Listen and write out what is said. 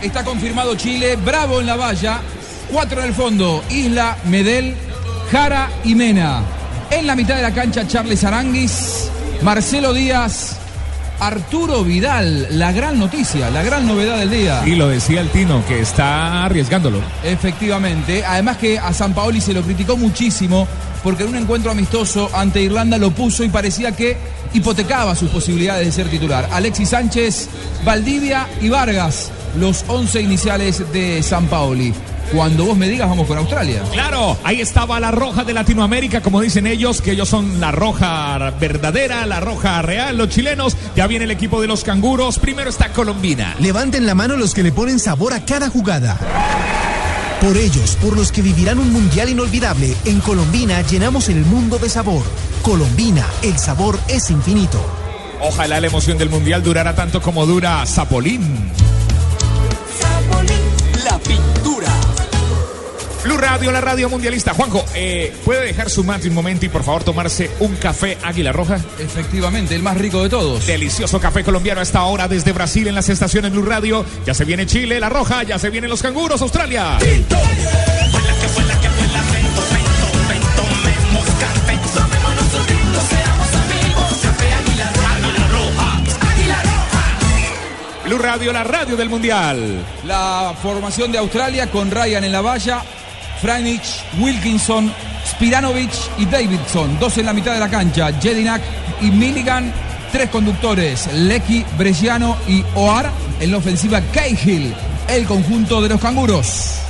Está confirmado Chile, bravo en la valla, cuatro en el fondo, Isla, Medel, Jara y Mena. En la mitad de la cancha, Charles Aranguis, Marcelo Díaz, Arturo Vidal, la gran noticia, la gran novedad del día. Y lo decía el Tino, que está arriesgándolo. Efectivamente, además que a San Paoli se lo criticó muchísimo porque en un encuentro amistoso ante Irlanda lo puso y parecía que hipotecaba sus posibilidades de ser titular. Alexis Sánchez, Valdivia y Vargas, los 11 iniciales de San Paoli. Cuando vos me digas, vamos con Australia. Claro, ahí estaba la roja de Latinoamérica, como dicen ellos, que ellos son la roja verdadera, la roja real, los chilenos. Ya viene el equipo de los canguros. Primero está Colombina. Levanten la mano los que le ponen sabor a cada jugada. Por ellos, por los que vivirán un mundial inolvidable, en Colombina llenamos el mundo de sabor. Colombina, el sabor es infinito. Ojalá la emoción del mundial durara tanto como dura Zapolín. Radio, la radio mundialista. Juanjo, eh, ¿puede dejar su mate un momento y por favor tomarse un café Águila Roja? Efectivamente, el más rico de todos. Delicioso café colombiano a esta hora desde Brasil en las estaciones Blue Radio. Ya se viene Chile, la Roja, ya se vienen los canguros, Australia. Blue Radio, la radio del mundial. La formación de Australia con Ryan en la valla, Franich, Wilkinson, Spiranovic y Davidson. Dos en la mitad de la cancha, Jedinak y Milligan. Tres conductores, Lecky, Bresciano y Oar. En la ofensiva, Cahill, el conjunto de los canguros.